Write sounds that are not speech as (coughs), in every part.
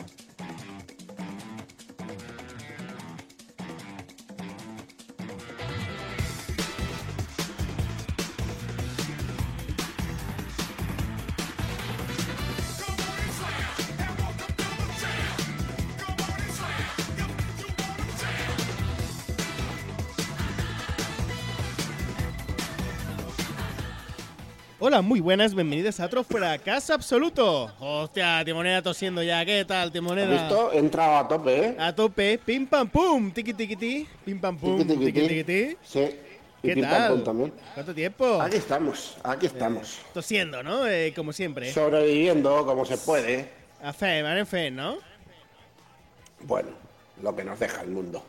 Música Hola, muy buenas, bienvenidos a otro fracaso absoluto. Hostia, Timoneda tosiendo ya, ¿qué tal, ¿Has Timoneda? visto? He entrado a tope, ¿eh? A tope, pim pam pum, tiki tiki ti, pim pam pum, Tiqui, tiqui, tiki ti. Sí. Y ¿Qué pim, tal? también. ¿Cuánto tiempo? Aquí estamos, aquí estamos. Tosiendo, ¿no? Eh, como siempre. Sobreviviendo como se puede. A fe, van en fe, ¿no? Bueno, lo que nos deja el mundo.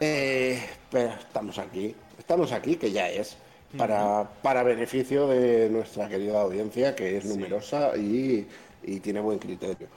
Eh, pero estamos aquí. Estamos aquí, que ya es. Para, para beneficio de nuestra querida audiencia, que es numerosa y, y tiene buen criterio.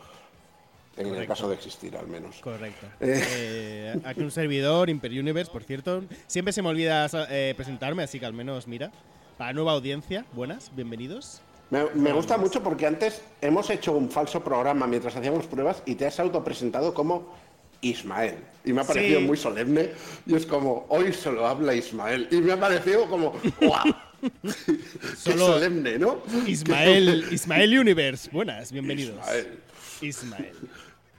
En el Correcto. caso de existir, al menos. Correcto. Eh, aquí un servidor, Imper Universe, por cierto. Siempre se me olvida eh, presentarme, así que al menos, mira. Para nueva audiencia, buenas, bienvenidos. Me, me gusta mucho porque antes hemos hecho un falso programa mientras hacíamos pruebas y te has autopresentado como Ismael. Y me ha parecido Sí. muy solemne. Y es como, hoy solo habla Ismael. Y me ha parecido como, ¡guau! (laughs) Solo- solemne, ¿no? Ismael, (laughs) Ismael Universe, buenas, bienvenidos. Ismael. Ismael.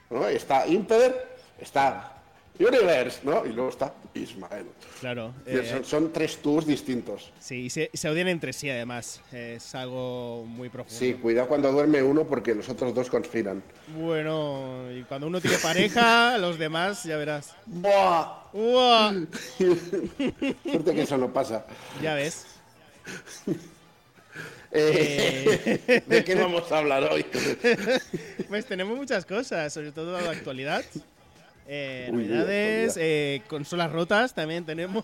¿no? Está Imper, está Universe, ¿no? Y luego está Ismael. Claro. Eh, son, son tres tours distintos. sí, y se, se odian entre sí, además. Es algo muy profundo. Sí, cuidado cuando duerme uno porque los otros dos conspiran. Bueno, y cuando uno tiene pareja, (laughs) los demás, ya verás. ¡Buah! ¡Uah! (laughs) Suerte que eso no pasa. Ya ves. Eh, (laughs) ¿De qué vamos a hablar hoy? Pues tenemos muchas cosas, sobre todo la actualidad. Eh, Uy, novedades, eh, consolas rotas también tenemos.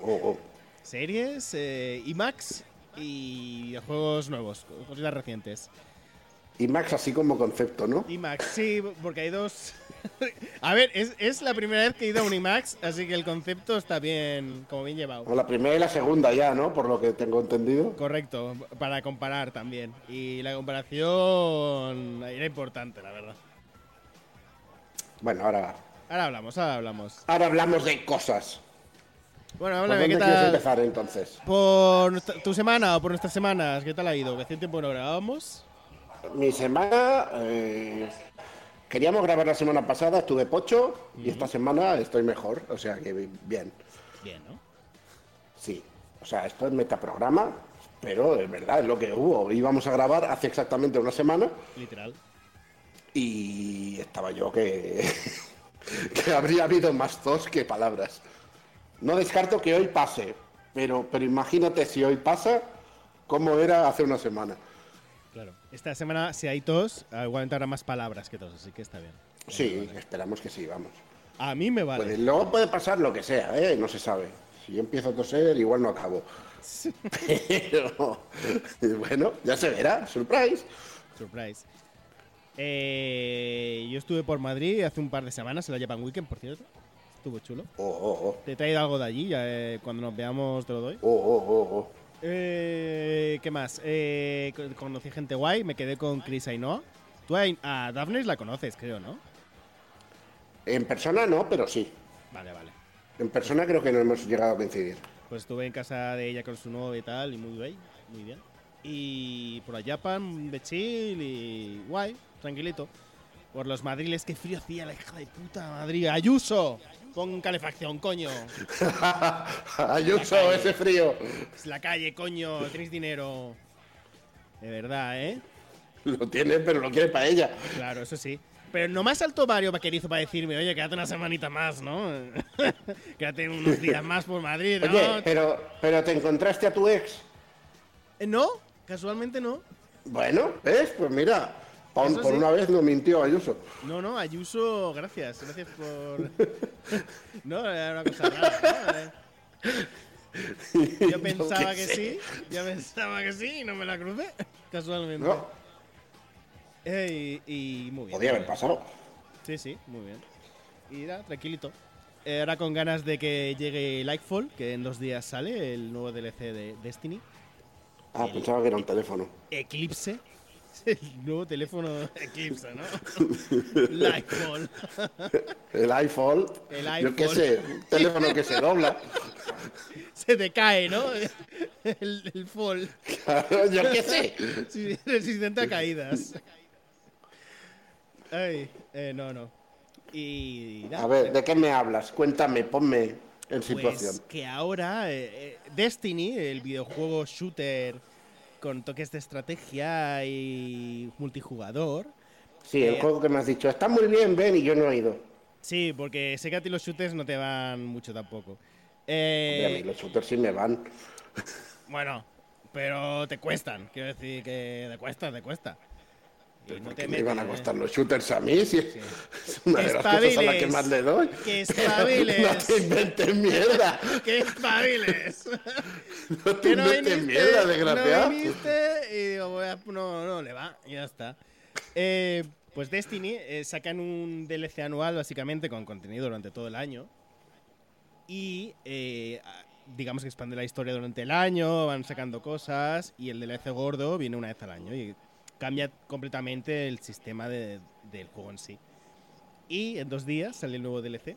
Oh, oh. Series, eh, IMAX y juegos nuevos, cositas recientes. Y Max así como concepto, ¿no? IMAX, sí, porque hay dos. (laughs) a ver, es, es la primera vez que he ido a un IMAX, así que el concepto está bien, como bien llevado. O la primera y la segunda ya, ¿no? Por lo que tengo entendido. Correcto, para comparar también. Y la comparación era importante, la verdad. Bueno, ahora, Ahora hablamos, ahora hablamos. ahora hablamos de cosas. Bueno, ¿Por háblame, dónde ¿qué quieres tal? empezar entonces? Por nuestra- tu semana o por nuestras semanas, ¿qué tal ha ido? Que hace tiempo no grabábamos. Mi semana... eh, queríamos grabar la semana pasada, estuve pocho y esta semana estoy mejor. O sea que bien, Bien, ¿no? sí. O sea, esto es metaprograma, pero es verdad, es lo que hubo. Íbamos a grabar hace exactamente una semana Literal. Y estaba yo que, (laughs) que habría habido más tos que palabras. No descarto que hoy pase, pero, pero imagínate si hoy pasa, cómo era hace una semana. Claro. Esta semana, si hay tos, igualmente habrá más palabras que tos, así que está bien. Sí, esperamos que sí, vamos. A mí me vale. Puede- luego puede pasar lo que sea, ¿eh? no se sabe. Si yo empiezo a toser, igual no acabo. (laughs) Pero (laughs) bueno, ya se verá, surprise. Surprise. Eh, yo estuve por Madrid hace un par de semanas, en la Japan Weekend, por cierto. Estuvo chulo. Oh, oh, oh, Te he traído algo de allí, ya, eh, cuando nos veamos te lo doy. oh, oh, oh, oh. Eh, ¿Qué más? Eh, co- conocí gente guay, me quedé con Chris Ainhoa. Tú a, a Daphne la conoces, creo, ¿no? En persona no, pero sí. Vale, vale. En persona creo que no hemos llegado a coincidir. Pues estuve en casa de ella con su novia y tal, y muy bien, muy bien. Y por la Japan, de chill y guay, tranquilito. Por los madriles, qué frío hacía la hija de puta Madrid. ¡Ayuso! Pon calefacción, coño. (laughs) Ayuso, ese frío. Es la calle, coño. Tenéis dinero. De verdad, ¿eh? Lo tiene, pero lo quiere para ella. Claro, eso sí. Pero no me ha saltado Mario Vaquerizo para decirme, oye, quédate una semanita más, ¿no? (laughs) quédate unos días más por Madrid, ¿no? Oye, pero, pero te encontraste a tu ex. Eh, No, casualmente no. Bueno, ¿ves? Pues mira, por, una vez no mintió Ayuso. No, no, Ayuso, gracias. Gracias por. (laughs) no, era una cosa rara. ¿no? (laughs) Yo pensaba que sí, yo pensaba que sí y no me la crucé, (laughs) casualmente. No, Eh, y, y muy bien. podía haber pasado. Sí, sí, muy bien. Y nada, tranquilito. Ahora con ganas de que llegue Lightfall, que en dos días sale, el nuevo DLC de Destiny. Ah, pensaba que era un teléfono. Eclipse. (laughs) el nuevo teléfono Eclipse, ¿no? (laughs) El iPhone. (laughs) El iPhone. El Yo qué iPhone. sé, un teléfono que se dobla. Se te cae, ¿no? El, el Fold. Claro, yo qué sé. Resistente a caídas. Ay, eh, no, no. Y nada, A ver, ¿de qué me hablas? Cuéntame, ponme en situación. Pues que ahora eh, eh, Destiny, el videojuego shooter con toques de estrategia y multijugador. Sí, el eh, juego que me has dicho, está muy bien, ven, y yo no he ido. Sí, porque sé que a ti los shooters no te van mucho tampoco. Hombre, a mí Eh, los shooters sí me van. bueno, pero te cuestan. Quiero decir que te cuesta, te cuesta. Y ¿Pero no ¿Por te qué me iban a costar los shooters a mí? Si Sí. es una de las cosas a las que más le doy. Que espabiles. (laughs) no te inventes mierda. ¡Que espabiles! (laughs) No te que no inventes viniste, mierda, no desgraciado. viniste y digo, no, no, le va, y ya está. Eh, pues Destiny eh, sacan un DLC anual básicamente con contenido durante todo el año y eh, a- digamos que expande la historia durante el año, van sacando cosas y el DLC gordo viene una vez al año y cambia completamente el sistema de- del juego en sí. Y en dos días sale el nuevo DLC.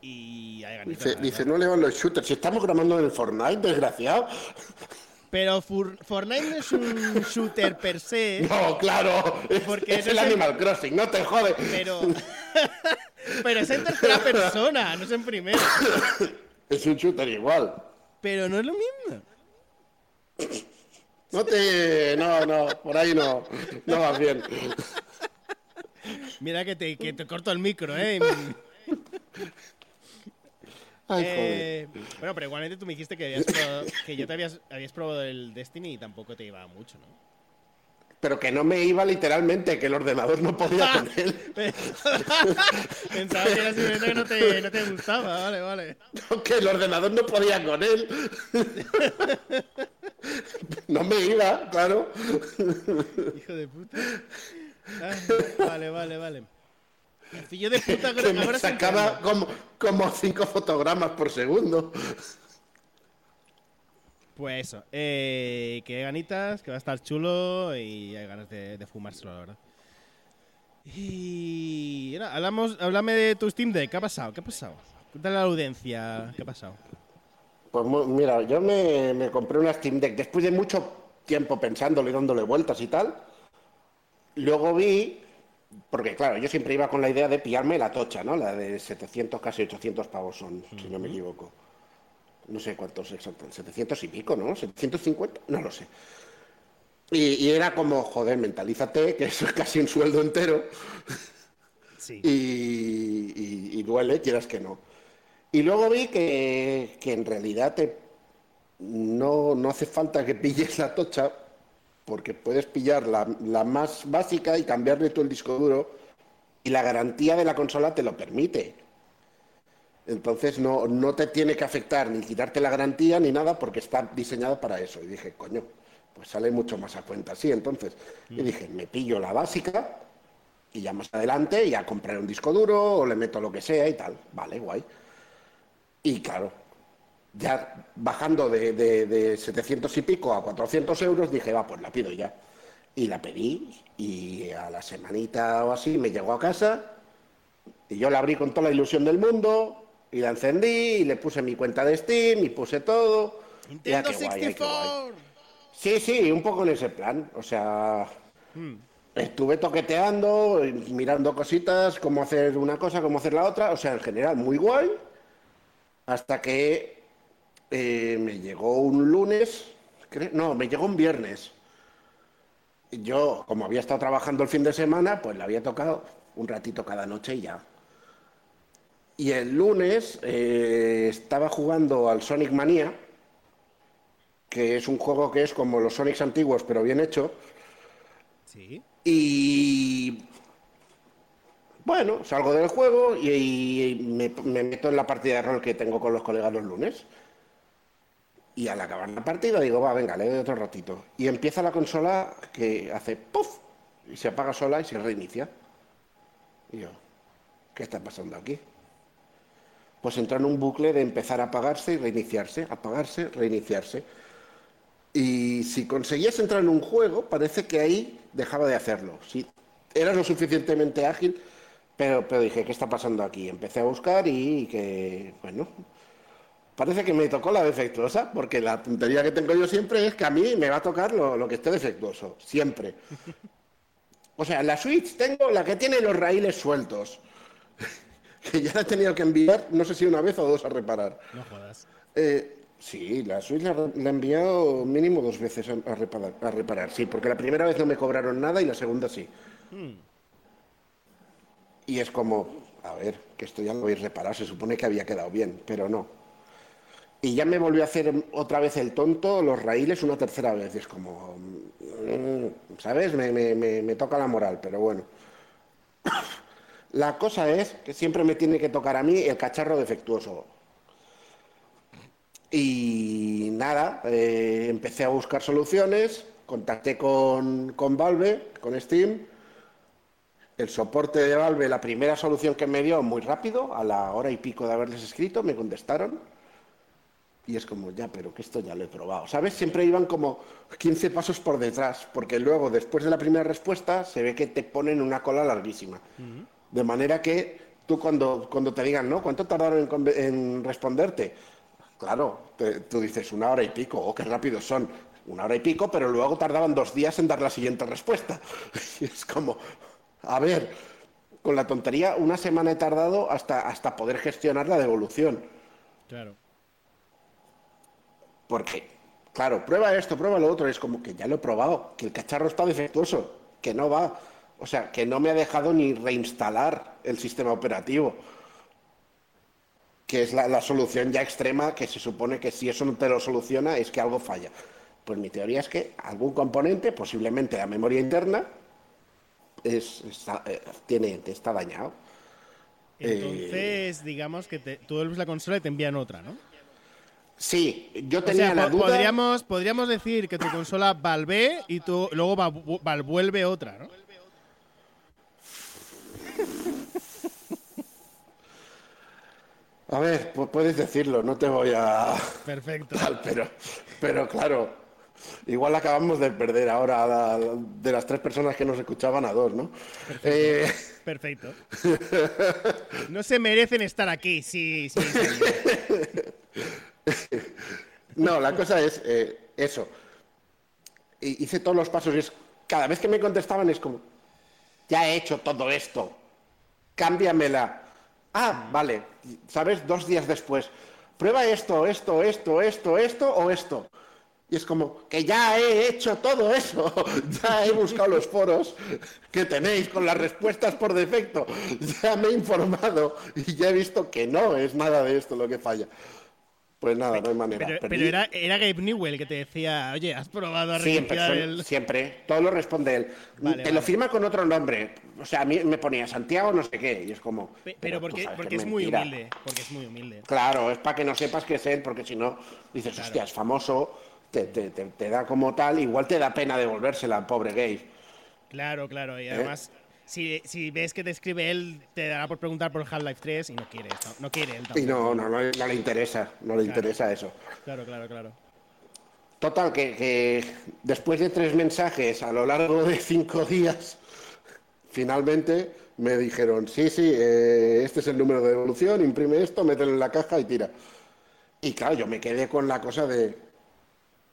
Y hay ganitas, Dice, dice, no le van los shooters. Si estamos grabando en el Fortnite, desgraciado. Pero Fortnite no es un shooter per se, (laughs) No, claro. Es, Porque es el Animal Crossing, no te jode. pero. (laughs) pero es en tercera persona, no es en primera. Es un shooter igual. Pero no es lo mismo. No te. No, no, por ahí no. No vas bien. Mira que te, que te corto el micro, ¿eh? (laughs) Ay, joder. Eh, bueno, pero igualmente tú me dijiste que, habías probado- que ya te habías, habías probado el Destiny y tampoco te iba mucho, ¿no? Pero que no me iba literalmente, que el ordenador no podía con (laughs) él. (laughs) Pensaba que era simplemente que no te, no te gustaba, vale, vale. (laughs) Que el ordenador no podía con él. No me iba, claro. Hijo de puta. Ay, vale, vale, vale. El fillo de puta Que me ahora se sacaba como, como cinco fotogramas por segundo. Pues eso, eh, que hay ganitas, que va a estar chulo y hay ganas de, de fumárselo, la verdad. Y nada, hablamos, háblame de tu Steam Deck, ¿qué ha pasado? ¿Qué ha pasado? Cuéntale a la audiencia, ¿qué ha pasado? Pues mira, yo me, me compré una Steam Deck después de mucho tiempo pensándolo y dándole vueltas y tal. Luego vi, porque claro, yo siempre iba con la idea de pillarme la tocha, ¿no? La de 700, casi 800 pavos son, si no me equivoco. No sé cuántos exactos, 700 y pico, ¿no? 750, no lo sé. Y, y era como, joder, mentalízate, (laughs) que eso es casi un sueldo entero Sí. y, y- y duele, quieras que no. Y luego vi que, que en realidad te, no, no hace falta que pilles la tocha, porque puedes pillar la, la más básica y cambiarle todo el disco duro, y la garantía de la consola te lo permite. Entonces no, no te tiene que afectar ni quitarte la garantía ni nada, porque está diseñada para eso. Y dije, coño, pues sale mucho más a cuenta así. Entonces, y dije, me pillo la básica y ya más adelante ya compraré un disco duro o le meto lo que sea y tal. Vale, guay. Y claro, ya bajando de, de, de 700 y pico a 400 euros, dije, va, pues la pido ya. Y la pedí y a la semanita o así me llegó a casa y yo la abrí con toda la ilusión del mundo y la encendí y le puse mi cuenta de Steam y puse todo. Ah, Nintendo qué guay, ay, qué guay. 64. Sí, sí, un poco en ese plan. O sea, estuve toqueteando, mirando cositas, cómo hacer una cosa, cómo hacer la otra. O sea, en general, muy guay. Hasta que eh, me llegó un lunes, no, me llegó un viernes. Yo, como había estado trabajando el fin de semana, pues le había tocado un ratito cada noche y ya. Y el lunes eh, estaba jugando al Sonic Mania, que es un juego que es como los Sonics antiguos, pero bien hecho. Sí. Y bueno, salgo del juego y, y me, me meto en la partida de rol que tengo con los colegas los lunes. Y al acabar la partida digo, va, venga, le doy otro ratito. Y empieza la consola que hace ¡puf! Y se apaga sola y se reinicia. Y yo, ¿qué está pasando aquí? Pues entra en un bucle de empezar a apagarse y reiniciarse, apagarse, reiniciarse. Y si conseguías entrar en un juego, parece que ahí dejaba de hacerlo. Si eras lo suficientemente ágil, pero, pero dije, ¿qué está pasando aquí? Empecé a buscar y que, bueno, parece que me tocó la defectuosa, porque la tontería que tengo yo siempre es que a mí me va a tocar lo, lo que esté defectuoso, siempre. O sea, la Switch tengo la que tiene los raíles sueltos, (laughs) que ya la he tenido que enviar, no sé si una vez o dos a reparar. No jodas. Eh, sí, la Switch la, la he enviado mínimo dos veces a, a reparar, a reparar, sí, porque la primera vez no me cobraron nada y la segunda sí. Y es como, a ver, que esto ya lo habéis reparado, se supone que había quedado bien, pero no. Y ya me volvió a hacer otra vez el tonto los raíles una tercera vez. Y es como, mm, ¿sabes? Me, me- me- me toca la moral, pero bueno. (coughs) La cosa es que siempre me tiene que tocar a mí el cacharro defectuoso. Y nada, eh, empecé a buscar soluciones, contacté con, con Valve, con Steam. El soporte de Valve, la primera solución que me dio muy rápido, a la hora y pico de haberles escrito, me contestaron. Y es como, ya, pero que esto ya lo he probado. ¿Sabes? Siempre iban como 15 pasos por detrás, porque luego, después de la primera respuesta, se ve que te ponen una cola larguísima. De manera que tú cuando, cuando te digan, ¿no? ¿Cuánto tardaron en, responderte? Claro, te- tú dices una hora y pico, o qué rápidos son. Una hora y pico, pero luego tardaban dos días en dar la siguiente respuesta. (laughs) Y es como, a ver, con la tontería, una semana he tardado hasta, hasta poder gestionar la devolución. Claro. Porque, claro, prueba esto, prueba lo otro. Es como que ya lo he probado, que el cacharro está defectuoso, que no va. O sea, que no me ha dejado ni reinstalar el sistema operativo. Que es la, la solución ya extrema, que se supone que si eso no te lo soluciona es que algo falla. Pues mi teoría es que algún componente, posiblemente la memoria interna, es, está, eh, tiene, está dañado. Entonces, digamos que te, tú vuelves la consola y te envían otra, ¿no? Sí, yo O tenía sea, la duda. podríamos, podríamos decir que tu consola valve y tú luego va- valvuelve otra, ¿no? A ver, pu- puedes decirlo, no te voy a. Perfecto. tal, (laughs) pero, pero claro, igual acabamos de perder ahora la- de las tres personas que nos escuchaban a dos, ¿no? Eh, Perfecto. No se merecen estar aquí, sí, sí. sí. no, la cosa es eh, eso. Hice todos los pasos y es, cada vez que me contestaban es como, ya he hecho todo esto, cámbiamela. Ah, vale, ¿sabes? Dos días después, prueba esto, esto, esto, esto, esto o esto. Y es como que ya he hecho todo eso, (laughs) ya he buscado los foros que tenéis con las respuestas por defecto, (laughs) ya me he informado y ya he visto que no es nada de esto lo que falla. Pues nada, no hay manera. Pero, pero era, era Gabe Newell que te decía, oye, ¿has probado a Siempre, el...? siempre, todo lo responde él. Vale, Te lo firma con otro nombre. O sea, a mí me ponía Santiago no sé qué, y es como... Pe- Pero porque, porque es muy humilde. Porque es muy humilde. Claro, es para que no sepas que es él, porque si no, dices, hostia, es famoso, te, te- te- te da como tal, igual te da pena devolvérsela al pobre gay. Claro, claro. ¿Eh? Y además, si, si ves que te escribe él, te dará por preguntar por Half-Life 3 y no quiere. No, no quiere él Y tampoco. no, no, no, le- no le interesa, no le interesa eso. Claro, claro, claro. Total, que, que después de tres mensajes a lo largo de cinco días, finalmente me dijeron, sí, sí, eh, este es el número de devolución, imprime esto, mételo en la caja y tira. Y claro, yo me quedé con la cosa de,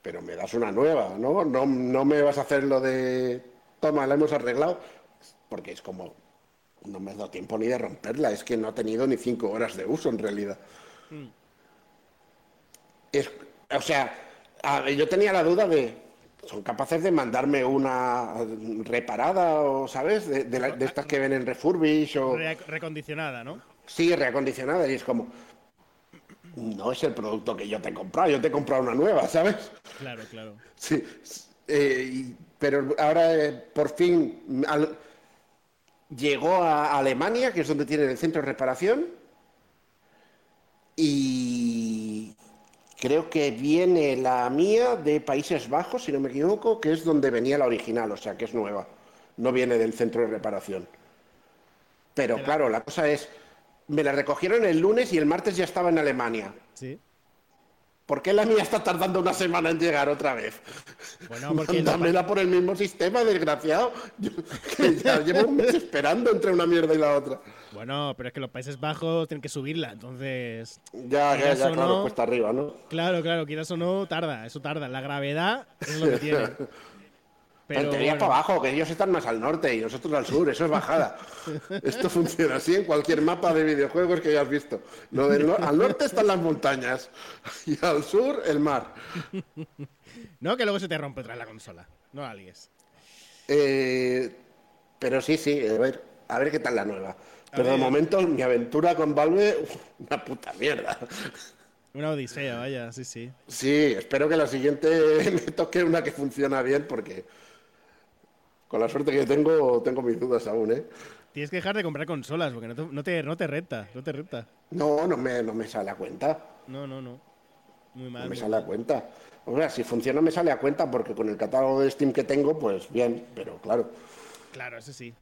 pero me das una nueva, ¿no? No, no me vas a hacer lo de, toma, la hemos arreglado, porque es como, no me ha dado tiempo ni de romperla, es que no ha tenido ni cinco horas de uso en realidad. Es, o sea, yo tenía la duda de, ¿son capaces de mandarme una reparada o, ¿sabes? De, de la- de estas que ven en refurbish o... Re- recondicionada, ¿no? Sí, reacondicionada y es como, no es el producto que yo te he comprado, yo te he comprado una nueva, ¿sabes? Claro, claro. Sí, eh, pero ahora eh, por fin al- llegó a Alemania, que es donde tienen el centro de reparación, y creo que viene la mía de Países Bajos, si no me equivoco, que es donde venía la original, o sea que es nueva, no viene del centro de reparación. Pero claro, la cosa es, me la recogieron el lunes y el martes ya estaba en Alemania. Sí. ¿Por qué la mía está tardando una semana en llegar otra vez? Bueno, porque Dámela por el mismo sistema, desgraciado. Yo, (laughs) que ya llevo un mes esperando entre una mierda y la otra. Bueno, pero es que los Países Bajos tienen que subirla, entonces. Ya, ya, ya, claro, no- cuesta arriba, ¿no? Claro, claro, quieras o no, tarda, eso tarda. La gravedad es lo que tiene. (laughs) Pero Pero te bueno, para abajo, que ellos están más al norte y nosotros al sur, eso es bajada. (laughs) Esto funciona así en cualquier mapa de videojuegos que hayas visto. Lo del nor- al norte están las montañas y al sur el mar. (laughs) No, que luego se te rompe otra vez la consola. No la líes. Eh, pero sí, sí, a ver, a ver qué tal la nueva. Pero de momento mi aventura con Valve, uf, una puta mierda. Una odisea, vaya, sí, sí. Sí, espero que la siguiente (laughs) me toque una que funciona bien porque con la suerte que tengo, tengo mis dudas aún, ¿eh? Tienes que dejar de comprar consolas porque no te, no te, no te renta, no te renta. No, no me, no me sale a cuenta. No, no, no. Muy mal. No me sale a cuenta. O sea, si funciona me sale a cuenta porque con el catálogo de Steam que tengo, pues bien, pero claro. Claro, eso sí.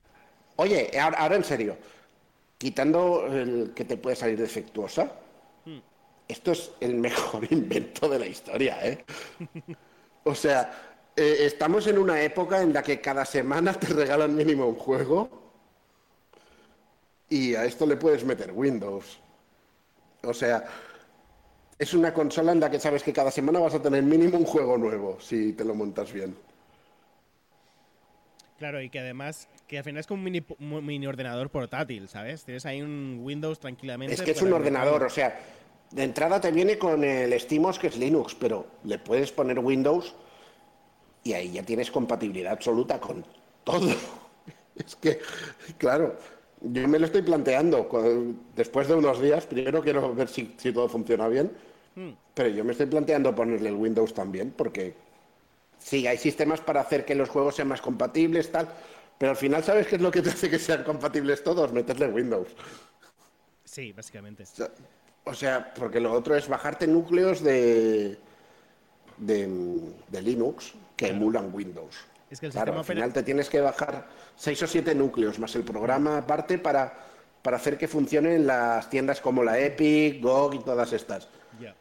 Oye, ahora, ahora en serio, quitando el que te puede salir defectuosa, Hmm. esto es el mejor (laughs) invento de la historia, ¿eh? O sea, eh, estamos en una época en la que cada semana te regalan mínimo un juego y a esto le puedes meter Windows. O sea, es una consola en la que sabes que cada semana vas a tener mínimo un juego nuevo si te lo montas bien. Claro, y que además, que al final es como un mini, un mini ordenador portátil, ¿sabes? Tienes ahí un Windows tranquilamente. Es que es un ordenador, o sea, de entrada te viene con el SteamOS que es Linux, pero le puedes poner Windows y ahí ya tienes compatibilidad absoluta con todo. (laughs) Es que, claro, yo me lo estoy planteando. Después de unos días, primero quiero ver si, si todo funciona bien, Hmm. pero yo me estoy planteando ponerle el Windows también, porque sí, hay sistemas para hacer que los juegos sean más compatibles, tal, pero al final, ¿sabes qué es lo que te hace que sean compatibles todos? Meterle Windows. Sí, básicamente. O sea, O sea, porque lo otro es bajarte núcleos de, de, de Linux que emulan Windows. Es que el claro, al final te tienes que bajar seis o siete núcleos más el programa aparte para, para hacer que funcionen las tiendas como la Epic, GOG y todas estas. Ya.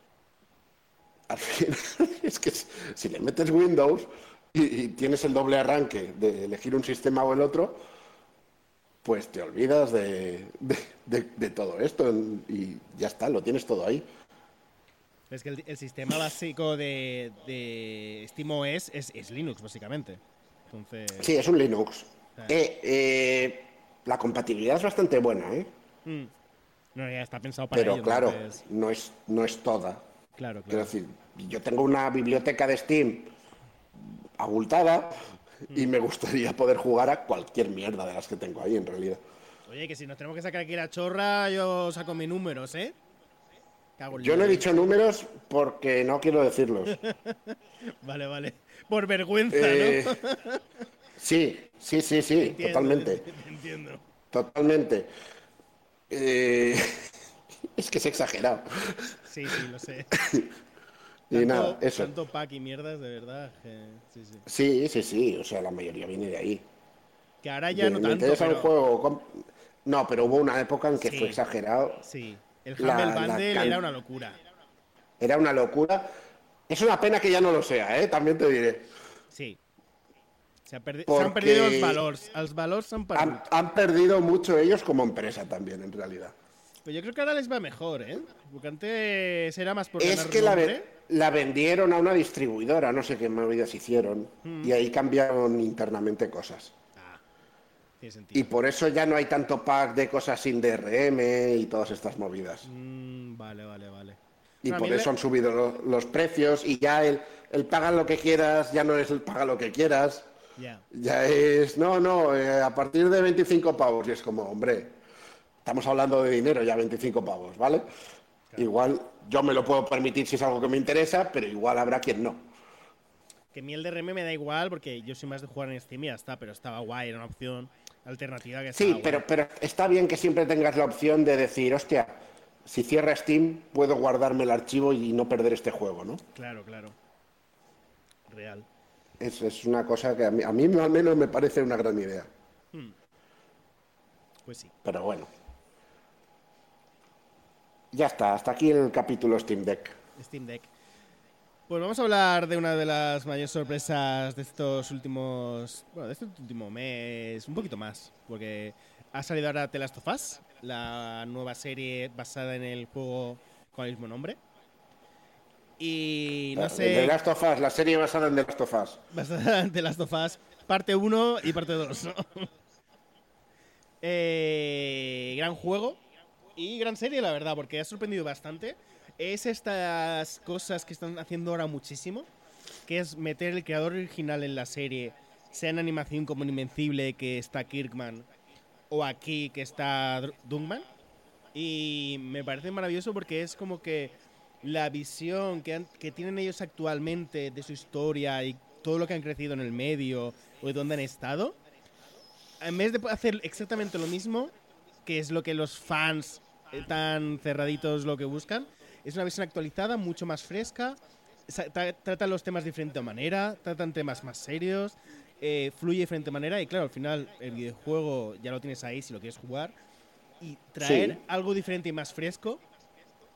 Al final, (laughs) es que si- si le metes Windows y, y tienes el doble arranque de elegir un sistema o el otro, pues te olvidas de, de- de- de todo esto y ya está, lo tienes todo ahí. Es que el, el sistema básico de, de SteamOS es, es Linux, básicamente. Entonces. Sí, es un Linux. Ah. Eh, eh, la compatibilidad es bastante buena, ¿eh? mm, No, ya está pensado para pero ello, claro, entonces- no es, no es toda. Claro, Quiero claro. decir, yo tengo una biblioteca de Steam abultada y me gustaría poder jugar a cualquier mierda de las que tengo ahí, en realidad. Oye, que si nos tenemos que sacar aquí la chorra, yo saco mis números, ¿eh? Yo no he dicho números porque no quiero decirlos. (laughs) Vale, vale. Por vergüenza, Eh, ¿no? sí, sí, sí, sí, Entiendo, totalmente. (laughs) Entiendo. Totalmente. Eh, (laughs) es que es exagerado. Sí, sí, lo sé. Y Tanto- nada, eso. Tanto pack y mierdas, de verdad. sí, sí. Sí, sí, sí. O sea, la mayoría viene de ahí. Que ahora ya De- no me tanto, interesa juego. No, pero hubo una época en que Sí. fue exagerado. Sí. El Humble Bundle can- era una locura. Era una locura. Es una pena que ya no lo sea, ¿eh? También te diré. Sí. Se, ha perdi- se Porque- han perdido los valores. Els valors s'han perdut. Han, han perdido mucho ellos como empresa también, en realidad. Pero yo creo que ahora les va mejor, ¿eh? Porque antes era más por Es ganar que la, nombre. ve- la vendieron a una distribuidora, no sé qué movidas hicieron, Mm. y ahí cambiaron internamente cosas. Tiene sentido. Y por eso ya no hay tanto pack de cosas sin DRM y todas estas movidas. Mm, vale, vale, vale. Y Bueno, por eso han subido lo- los precios y ya el, el paga lo que quieras ya no es el paga lo que quieras. Ya. Ya es, no, no, eh, a partir de 25 pavos. Y es como, hombre, estamos hablando de dinero ya 25 pavos, ¿vale? Igual yo me lo puedo permitir si es algo que me interesa, pero igual habrá quien no. Que mi LDRM me da igual porque yo soy más de jugar en Steam y ya está, pero estaba guay, era una opción alternativa que estaba Sí, pero, pero está bien que siempre tengas la opción de decir, hostia, si cierra Steam, puedo guardarme el archivo y no perder este juego, ¿no? Claro, claro. Real. Es, es una cosa que a mí, a mí al menos me parece una gran idea. Pues sí. Pero bueno. Ya está, hasta aquí el capítulo Steam Deck. Steam Deck. Pues vamos a hablar de una de las mayores sorpresas de estos últimos. Bueno, de este último mes, un poquito más, porque ha salido ahora The Last of Us, la nueva serie basada en el juego con el mismo nombre. Y no sé. The Last of Us, la serie basada en The Last of Us. Basada en The Last of Us, parte 1 y parte 2. ¿no? (laughs) eh, gran juego y gran serie, la verdad, porque ha sorprendido bastante es estas cosas que están haciendo ahora muchísimo, que es meter el creador original en la serie, sea en animación como en Invencible, que está Kirkman, o aquí, que está Dungman. Y me parece maravilloso porque es como que la visión que, que tienen ellos actualmente de su historia y todo lo que han crecido en el medio o de dónde han estado, en vez de hacer exactamente lo mismo, que es lo que los fans eh, tan cerraditos lo que buscan, es una versión actualizada, mucho más fresca, trata los temas de diferente manera, tratan temas más serios, eh, fluye de diferente manera y claro, al final el videojuego ya lo tienes ahí si lo quieres jugar. Y traer algo diferente y más fresco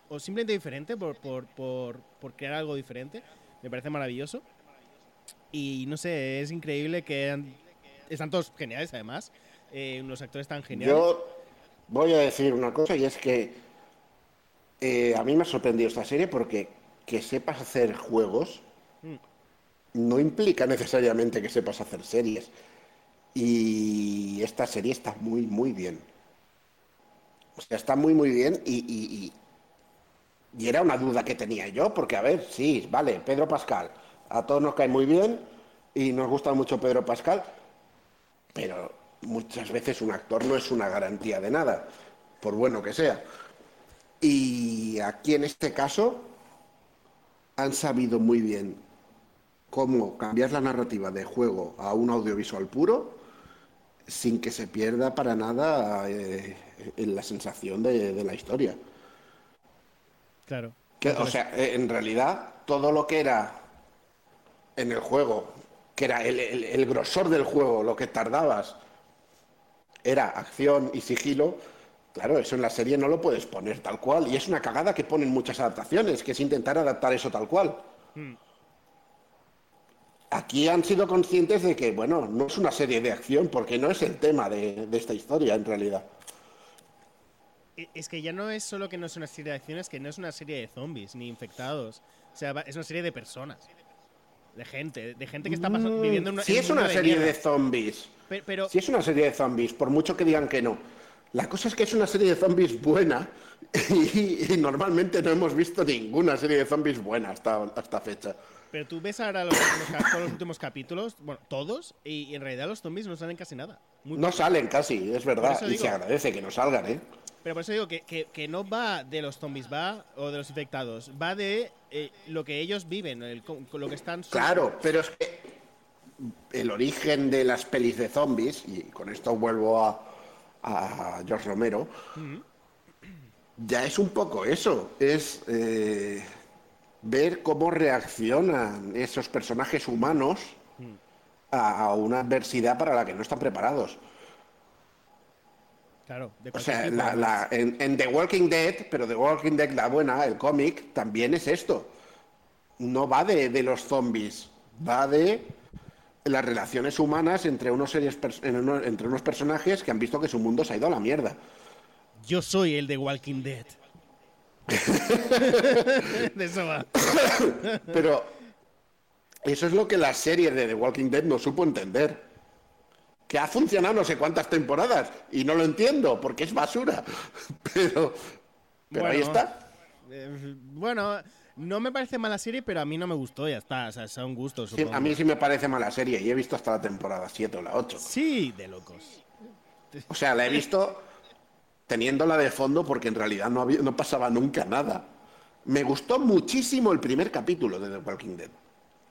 o simplemente diferente por, por, por, por, crear algo diferente me parece maravilloso. Y no sé, es increíble que están todos geniales además, eh, los actores están geniales. Yo voy a decir una cosa y es que eh, a mí me ha sorprendido esta serie porque que sepas hacer juegos mm. no implica necesariamente que sepas hacer series. Y esta serie está muy, muy bien. O sea, está muy, muy bien y, y, era una duda que tenía yo, porque a ver, sí, vale, Pedro Pascal, a todos nos cae muy bien y nos gusta mucho Pedro Pascal, pero muchas veces un actor no es una garantía de nada, por bueno que sea. Y aquí en este caso han sabido muy bien cómo cambiar la narrativa de juego a un audiovisual puro sin que se pierda para nada eh, en la sensación de, la historia. Claro. o sea, eh, en realidad todo lo que era en el juego, que era el grosor del juego, lo que tardabas, era acción y sigilo, Claro, eso en la serie no lo puedes poner tal cual. Y es una cagada que ponen muchas adaptaciones, que es intentar adaptar eso tal cual. Hmm. Aquí han sido conscientes de que, bueno, no es una serie de acción, porque no es el tema de, esta historia en realidad. E, es que ya no es solo que no es una serie de acciones, que no es una serie de zombies ni infectados. O sea, es una serie de personas. De gente, de gente que está mm, viviendo en una. Si es una serie de, zombies. pero, si es una serie de zombies, por mucho que digan que no. La cosa es que es una serie de zombies buena y, normalmente no hemos visto ninguna serie de zombies buena hasta esta fecha. Pero tú ves ahora los, últimos capítulos, bueno, todos, y, en realidad los zombies no salen casi nada. no salen casi, es verdad, y se agradece que no salgan, ¿eh? Pero por eso digo que, que, no va de los zombies, va, o de los infectados, va de eh, lo que ellos viven, el, lo que están... Claro, pero es que el origen de las pelis de zombies, y con esto vuelvo a, a George Romero, ya es un poco eso, es eh, ver cómo reaccionan esos personajes humanos a, una adversidad para la que no están preparados. Claro, o sea, en, The Walking Dead, pero The Walking Dead, la buena, el cómic, también es esto. No va de, de los zombies, va de las relaciones humanas entre unos, series entre unos personajes que han visto que su mundo se ha ido a la mierda. Yo soy el de Walking Dead. (laughs) de eso va. (coughs) Pero eso es lo que la serie de The Walking Dead no supo entender. Que ha funcionado no sé cuántas temporadas y no lo entiendo porque es basura. (laughs) Pero, pero ahí está. Eh, bueno, no me parece mala serie, pero a mí no me gustó, ya está. O sea, son gustos. a mí sí me parece mala serie y he visto hasta la temporada 7 o la 8. Sí, de locos. O sea, la he visto teniéndola de fondo porque en realidad no, había, no pasaba nunca nada. Me gustó muchísimo el primer capítulo de The Walking Dead.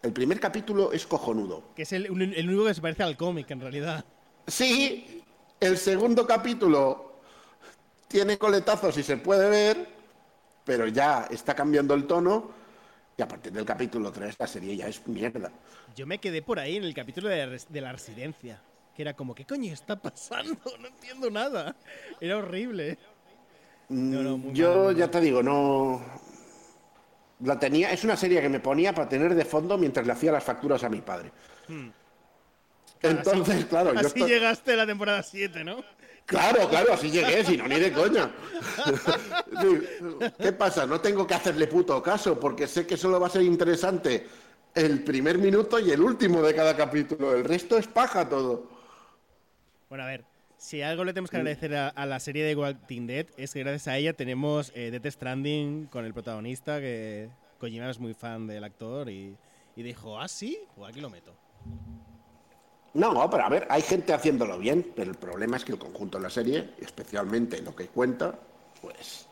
El primer capítulo es cojonudo. Que es el, el único que se parece al cómic, en realidad. Sí, el segundo capítulo tiene coletazos y se puede ver pero ya está cambiando el tono y a partir del capítulo 3 la serie ya es mierda. Yo me quedé por ahí en el capítulo de, la residencia, que era como, ¿qué coño está pasando? (laughs) No entiendo nada. Era horrible. Mm, yo ya te digo, no... La tenía, es una serie que me ponía para tener de fondo mientras le hacía las facturas a mi padre. Hmm. Entonces, claro, así yo. Así llegaste a la temporada 7, ¿no? Claro, claro, así llegué, si no, ni de coña. ¿Qué pasa? No tengo que hacerle puto caso, porque sé que solo va a ser interesante el primer minuto y el último de cada capítulo. El resto es paja todo. Bueno, a ver, si algo le tenemos que agradecer a, la serie de Walking Dead es que gracias a ella tenemos eh, Death Stranding con el protagonista, que Kojima es muy fan del actor y, y dijo, ah, sí, pues aquí lo meto. No, pero a ver, hay gente haciéndolo bien, pero el problema es que el conjunto de la serie, especialmente lo que cuenta, pues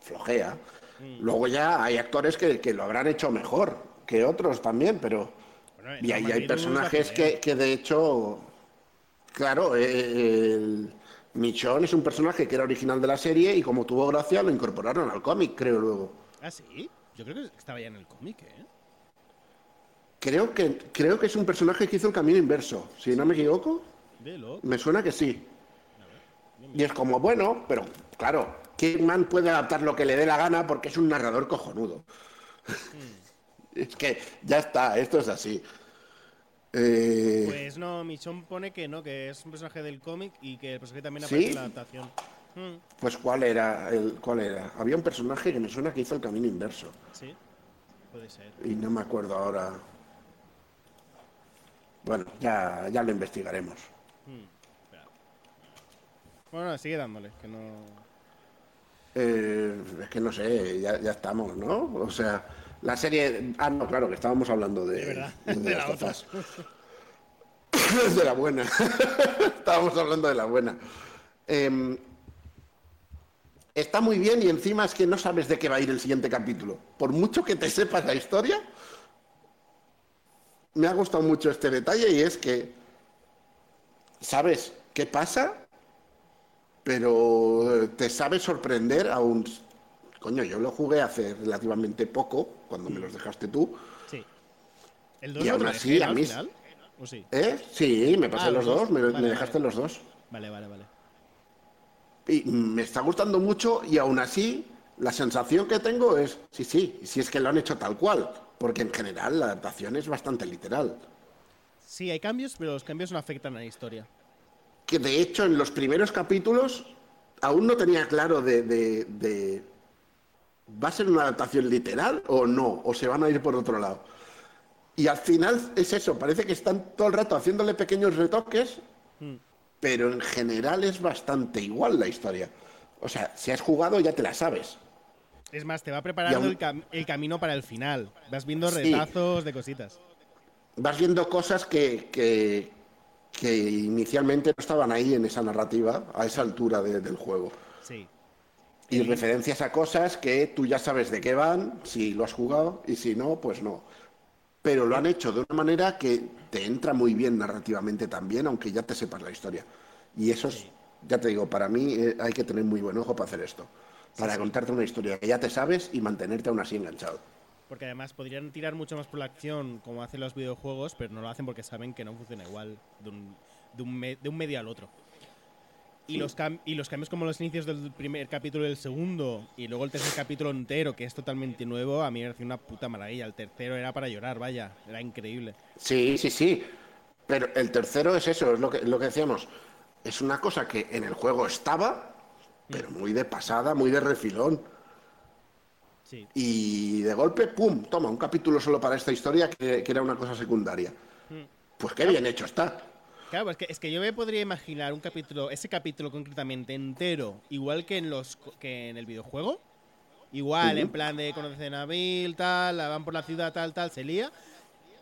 flojea. Mm. Luego ya hay actores que, lo habrán hecho mejor que otros también, pero... y ahí hay personajes que, que, de hecho, claro, eh, el Michonne es un personaje que era original de la serie y como tuvo gracia lo incorporaron al cómic, creo luego. Ah, sí, yo creo que estaba ya en el cómic, ¿eh? Creo que, creo que es un personaje que hizo el camino inverso, si no me equivoco. Me suena que sí. Y es como, bueno, pero claro, Kingman puede adaptar lo que le dé la gana porque es un narrador cojonudo. Hmm. (laughs) es que ya está, esto es así. Eh, pues no, Michon pone que no, que es un personaje del cómic y que el personaje también aparece en la adaptación. Hmm. Pues ¿cuál era? El, ¿Cuál era? Había un personaje que me suena que hizo el camino inverso. Sí, puede ser. Y no me acuerdo ahora. Bueno, ya, ya lo investigaremos. Hmm, bueno, sigue dándole, que no... Eh, es que no sé, ya, ya, estamos, ¿no? O sea, la serie... Ah, no, claro, que estábamos hablando de, de, (laughs) de, la otra. (laughs) de la buena. (laughs) estábamos hablando de la buena. Em, está muy bien y encima es que no sabes de qué va a ir el siguiente capítulo. Por mucho que te sepas la historia, me ha gustado mucho este detalle y es que sabes qué pasa, pero te sabes sorprender aún. Coño, yo lo jugué hace relativamente poco, cuando me los dejaste tú. Sí. ¿El 2 y aún así, a mí. ¿O sí? ¿Eh? Sí, me pasé ah, los dos, me, dejaste los dos. Vale, vale, vale. Y me está gustando mucho y aún así la sensación que tengo es, sí, sí, si es que lo han hecho tal cual porque en general la adaptación es bastante literal. Sí, hay cambios, pero los cambios no afectan a la historia. Que de hecho en los primeros capítulos aún no tenía claro de, ¿va a ser una adaptación literal o no? ¿O se van a ir por otro lado? Y al final es eso, parece que están todo el rato haciéndole pequeños retoques, hmm. pero en general es bastante igual la historia. O sea, si has jugado ya te la sabes. Es más, te va preparando el, camino para el final. Vas viendo retazos de cositas. Vas viendo cosas que, que, inicialmente no estaban ahí en esa narrativa, a esa altura del juego. Sí. Y referencias a cosas que tú ya sabes de qué van, si lo has jugado, y si no, pues no. Pero lo han hecho de una manera que te entra muy bien narrativamente también, aunque ya te sepas la historia. Y eso es, ya te digo, para mí eh, hay que tener muy buen ojo para hacer esto para contarte una historia que ya te sabes y mantenerte aún así enganchado. Porque además podrían tirar mucho más por la acción como hacen los videojuegos, pero no lo hacen porque saben que no funciona igual de un, de un, de un medio al otro. Y, los y los cambios como los inicios del primer capítulo y del segundo, y luego el tercer capítulo entero, que es totalmente nuevo, a mí me pareció una puta maravilla. El tercero era para llorar, vaya, era increíble. Sí, sí, sí. Pero el tercero es eso, es lo que, lo que decíamos. Es una cosa que en el juego estaba, pero muy de pasada, muy de refilón. Sí. Y de golpe, ¡pum! Toma, un capítulo solo para esta historia que, era una cosa secundaria. Mm. Pues qué bien hecho está. Claro, es que, es que yo me podría imaginar un capítulo, ese capítulo concretamente entero, igual que en los que en el videojuego. Igual, en plan de conocen a Bill, tal, van por la ciudad, tal, tal, se lía.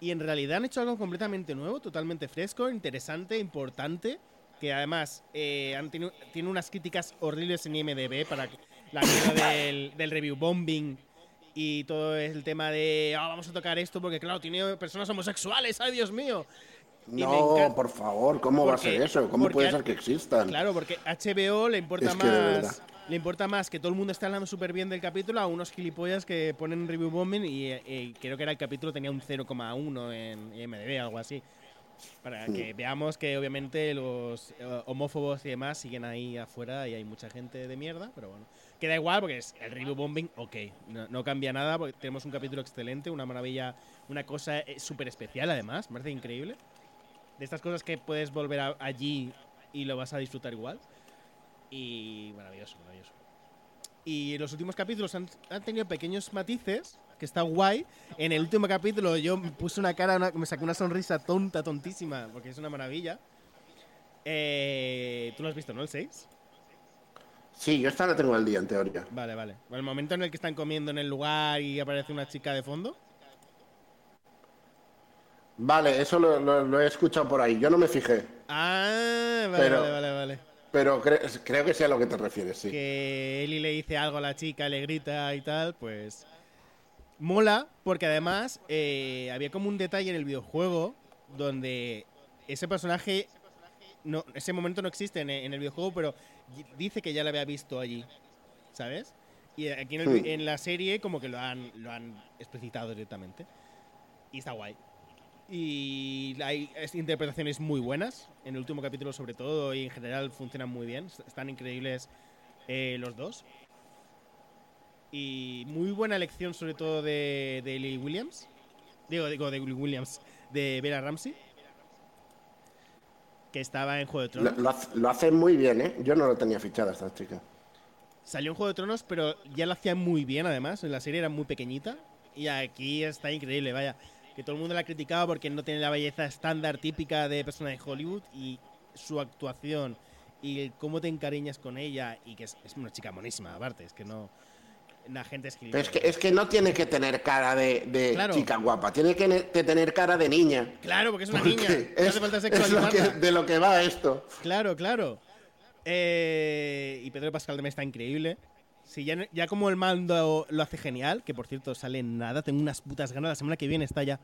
Y en realidad han hecho algo completamente nuevo, totalmente fresco, interesante, importante que además eh, han tiene unas críticas horribles en IMDB para la mierda del, review bombing y todo el tema de ah, vamos a tocar esto porque claro, tiene personas homosexuales, ay Dios mío. no, por favor, ¿cómo va a ser eso? ¿Cómo puede ser que existan? Claro, porque HBO le importa más le importa más que todo el mundo esté hablando súper bien del capítulo a unos gilipollas que ponen review bombing y, creo que era el capítulo tenía un 0,1 en IMDB, algo así. Para que veamos que obviamente los eh, homófobos y demás siguen ahí afuera y hay mucha gente de mierda, pero bueno. Queda igual porque es el review bombing, ok. No, cambia nada porque tenemos un capítulo excelente, una maravilla, una cosa eh, súper especial además, me parece increíble. De estas cosas que puedes volver allí y lo vas a disfrutar igual. Y maravilloso, maravilloso. Y los últimos capítulos han, tenido pequeños matices, que está guay. En el último capítulo yo me puse una cara, me saqué una sonrisa tonta, tontísima, porque es una maravilla. Eh, Tú lo has visto, ¿no? El 6. Sí, yo esta la tengo al día, en teoría. Vale, vale. El momento en el que están comiendo en el lugar y aparece una chica de fondo. Vale, eso lo, he escuchado por ahí. Yo no me fijé. Ah, vale, vale, vale, vale. Pero creo que sea a lo que te refieres, sí. Que Eli le dice algo a la chica, le grita y tal, pues. Mola, porque además eh, había como un detalle en el videojuego donde ese personaje. No, ese momento no existe en, el videojuego, pero dice que ya lo había visto allí. ¿Sabes? Y aquí en, hmm. en, la serie, como que lo han, lo han explicitado directamente. Y está guay. Y hay interpretaciones muy buenas, en el último capítulo sobre todo, y en general funcionan muy bien. Están increíbles eh, los dos. Y muy buena elección sobre todo de, de Lee Williams. Digo, digo, de Williams, de Vera Ramsey. Que estaba en Juego de Tronos. Lo, lo, hace muy bien, ¿eh? Yo no lo tenía fichada esta chica. Salió en Juego de Tronos, pero ya lo hacía muy bien además. En la serie era muy pequeñita. Y aquí está increíble, vaya que todo el mundo la ha criticado porque no tiene la belleza estándar típica de persona de Hollywood y su actuación y cómo te encariñas con ella y que es, una chica monísima aparte, es que no la gente es es que, es que no tiene que tener cara de, chica guapa, tiene que, tener cara de niña. Claro, porque es una niña. no hace falta es de lo que va esto. Claro, claro. Eh, y Pedro Pascal también está increíble. Sí, ya, como el mando lo hace genial, que por cierto sale nada, tengo unas putas ganas. La semana que viene está ya.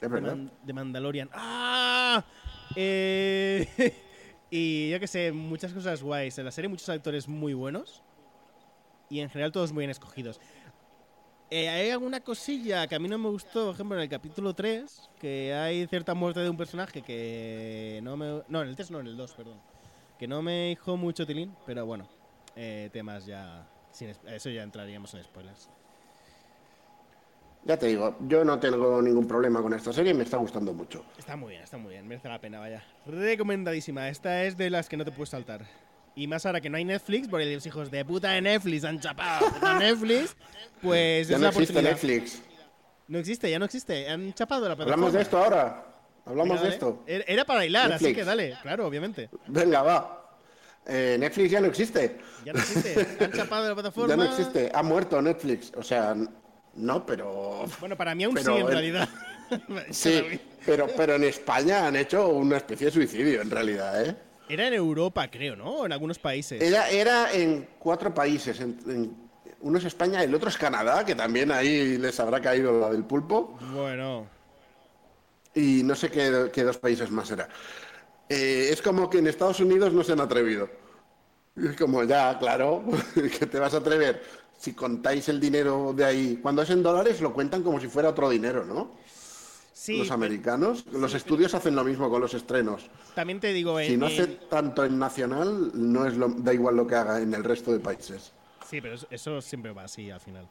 Es verdad. De, Mandalorian. ¡Ah! Eh, (laughs) y yo que sé, muchas cosas guays. En la serie muchos actores muy buenos. Y en general todos muy bien escogidos. Eh, hay alguna cosilla que a mí no me gustó, por ejemplo, en el capítulo 3, que hay cierta muerte de un personaje que no me... No, en el 3 no, en el 2, perdón. Que no me dijo mucho tilín, pero bueno, eh, temas ya. Sin, eso ya entraríamos en spoilers. Ya te digo, yo no tengo ningún problema con esta serie, me está gustando mucho. Está muy bien, está muy bien, merece la pena, vaya. Recomendadísima, esta es de las que no te puedes saltar. Y más ahora que no hay Netflix, porque los hijos de puta de Netflix han chapado (laughs) Netflix, pues ya es no existe Netflix. No existe, ya no existe, han chapado la plataforma. Hablamos de esto ahora, hablamos de esto. Era para bailar, así que dale, claro, obviamente. Venga, va. Eh, Netflix ya no existe. Ya no existe. Han chapado la plataforma. (laughs) Ya no existe. Ha muerto Netflix. O sea, no, pero. Bueno, para mí aún sí, en realidad. sí, (laughs) pero, pero en España han hecho una especie de suicidio, en realidad, ¿eh? Era en Europa, creo, ¿no? En algunos países. Era, era en cuatro países. uno es España, el otro es Canadá, que también ahí les habrá caído la del pulpo. Bueno. Y no sé qué, qué dos países más era. Eh, es como que en Estados Unidos no se han atrevido. Es como, ya, claro, (laughs) que te vas a atrever. Si contáis el dinero de ahí, cuando es en dólares lo cuentan como si fuera otro dinero, ¿no? Sí, los americanos, los estudios hacen lo mismo con los estrenos. También te digo, si no hace tanto en nacional, no es lo, da igual lo que haga en el resto de países. Sí, pero eso siempre va así al final.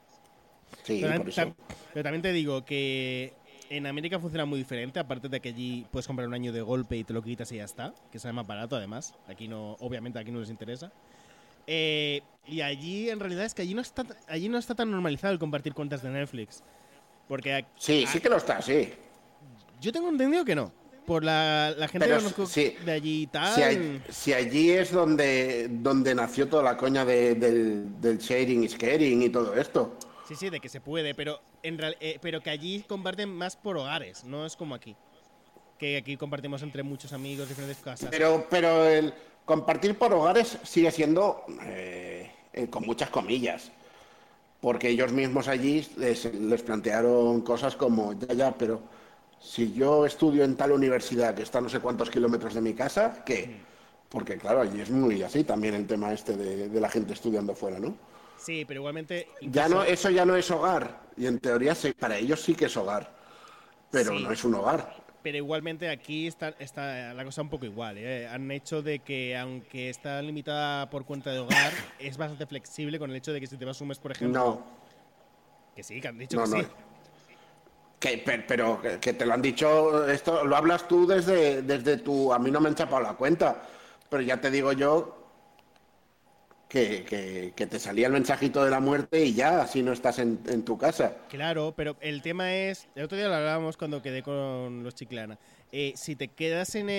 Sí, pero también te digo que en América funciona muy diferente, aparte de que allí puedes comprar un año de golpe y te lo quitas y ya está, que sale más barato además. Aquí no, obviamente aquí no les interesa. Eh, y allí en realidad es que allí no está allí no está tan normalizado el compartir cuentas de Netflix. Porque sí, sí que lo está, sí. Yo tengo entendido que no. Por la, gente que conozco de allí y tal. Si, allí es donde, donde nació toda la coña del, del sharing y sharing y todo esto. Sí, sí, de que se puede, pero, en eh, pero que allí comparten más por hogares, no es como aquí. Que aquí compartimos entre muchos amigos, diferentes casas. Pero, pero el compartir por hogares sigue siendo eh, eh, con muchas comillas. Porque ellos mismos allí les, les plantearon cosas como, ya, ya, pero si yo estudio en tal universidad que está no sé cuántos kilómetros de mi casa, ¿qué? Porque claro, allí es muy así también el tema este de, de la gente estudiando fuera, ¿no? Sí, pero igualmente. Ya no, eso ya no es hogar. Y en teoría para ellos sí que es hogar. Pero no es un hogar. Pero igualmente aquí está, está la cosa un poco igual. ¿eh? Han hecho de que, aunque está limitada por cuenta de hogar, (coughs) es bastante flexible con el hecho de que si te vas un mes, por ejemplo. No. Que sí, que han dicho que sí. Que, pero que te lo han dicho, esto lo hablas tú desde, desde tu. A mí no me han chapado la cuenta, pero ya te digo yo que, te salía el mensajito de la muerte y ya, así no estás en, tu casa. Claro, pero el tema es, el otro día lo hablábamos cuando quedé con los Chiclana, eh, si te quedas en,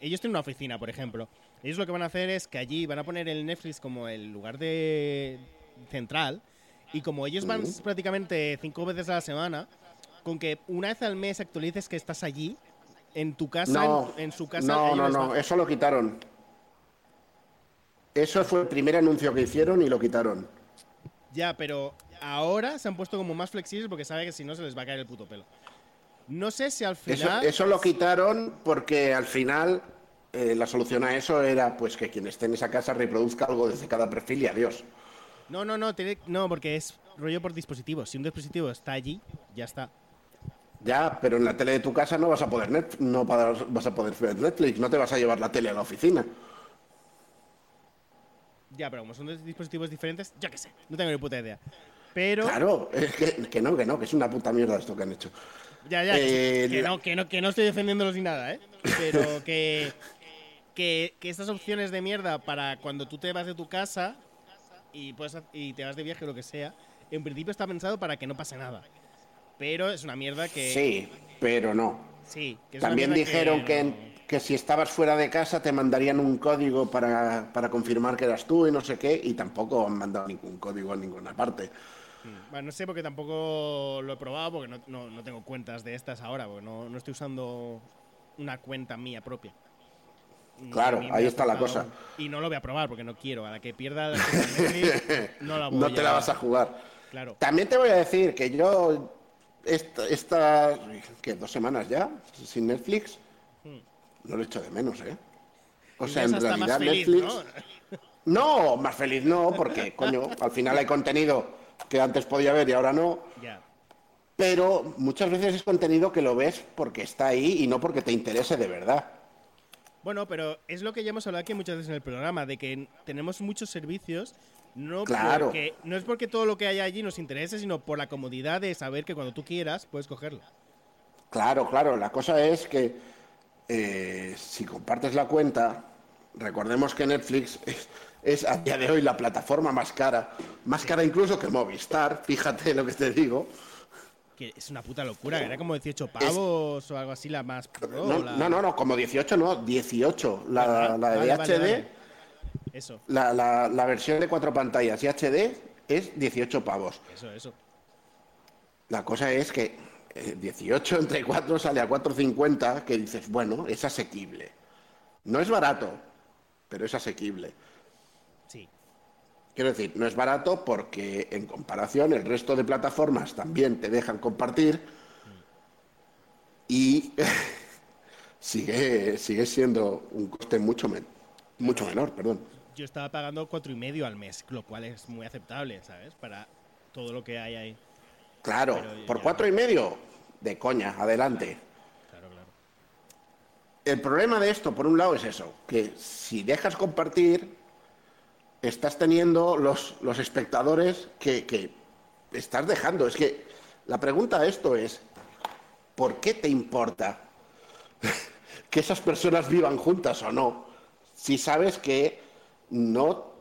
Ellos tienen una oficina, por ejemplo. Ellos lo que van a hacer es que allí van a poner el Netflix como el lugar de central y como ellos van prácticamente cinco veces a la semana, con que una vez al mes actualices que estás allí, en tu casa, en, su casa... No, no, no, eso lo quitaron. Eso fue el primer anuncio que hicieron y lo quitaron. Ya, pero ahora se han puesto como más flexibles porque saben que si no se les va a caer el puto pelo. No sé si al final. Eso, lo quitaron porque al final eh, la solución a eso era pues que quien esté en esa casa reproduzca algo desde cada perfil y adiós. No, no, no, no, porque es rollo por dispositivo. Si un dispositivo está allí, ya está. Ya, pero en la tele de tu casa no vas a poder net, no vas a poder ver Netflix, no te vas a llevar la tele a la oficina. Ya, pero como son dos dispositivos diferentes, ya que sé, no tengo ni puta idea. Pero. Claro, es que, no, que no, que es una puta mierda esto que han hecho. Ya, ya, que, eh, no, que, no, que no estoy defendiéndolos ni nada, ¿eh? Pero que, que, que estas opciones de mierda para cuando tú te vas de tu casa y, puedes, y te vas de viaje o lo que sea, en principio está pensado para que no pase nada. Pero es una mierda que. Sí, pero no. Sí, que También dijeron que que si estabas fuera de casa te mandarían un código para, confirmar que eras tú y no sé qué, y tampoco han mandado ningún código en ninguna parte. Mm. Bueno, no sé porque tampoco lo he probado, porque no, tengo cuentas de estas ahora, porque no, estoy usando una cuenta mía propia. Claro, ahí está la cosa. Y no lo voy a probar porque no quiero. A la que pierda (laughs) no la voy No te la vas a jugar. Claro. También te voy a decir que yo, esta, esta ¿qué, dos semanas ya, sin Netflix, no lo echo de menos, ¿eh? O sea, en realidad Netflix. (laughs) ¿no? más feliz no, porque, coño, al final hay contenido que antes podía ver y ahora no. Pero muchas veces es contenido que lo ves porque está ahí y no porque te interese de verdad. Bueno, pero es lo que ya hemos hablado aquí muchas veces en el programa, de que tenemos muchos servicios, no, claro. porque, no es porque todo lo que hay allí nos interese, sino por la comodidad de saber que cuando tú quieras puedes cogerlo. Claro, claro, la cosa es que eh, si compartes la cuenta, recordemos que Netflix (laughs) es, a día de hoy la plataforma más cara, más cara incluso que Movistar, fíjate lo que te digo. Que es una puta locura, era como 18 pavos o algo así la más no, no, no, como 18 no, 18. La, de HD, Eso. La, la, versión de cuatro pantallas y HD es 18 pavos. Eso, eso. La cosa es que 18 eh, entre 4 sale a 4.50, que dices, bueno, es asequible. No es barato, pero es asequible. Sí. Quiero decir, no es barato porque en comparación el resto de plataformas también te dejan compartir y (laughs) sigue, sigue siendo un coste mucho, mucho menor, perdón. Yo estaba pagando cuatro y medio al mes, lo cual es muy aceptable, ¿sabes? Para todo lo que hay ahí. Claro, por cuatro y medio, de coña, adelante. Claro, claro. El problema de esto, por un lado, es eso, que si dejas compartir, estás teniendo los, los espectadores que, que estás dejando. Es que la pregunta de esto es, ¿por qué te importa (laughs) que esas personas vivan juntas o no? Si sabes que no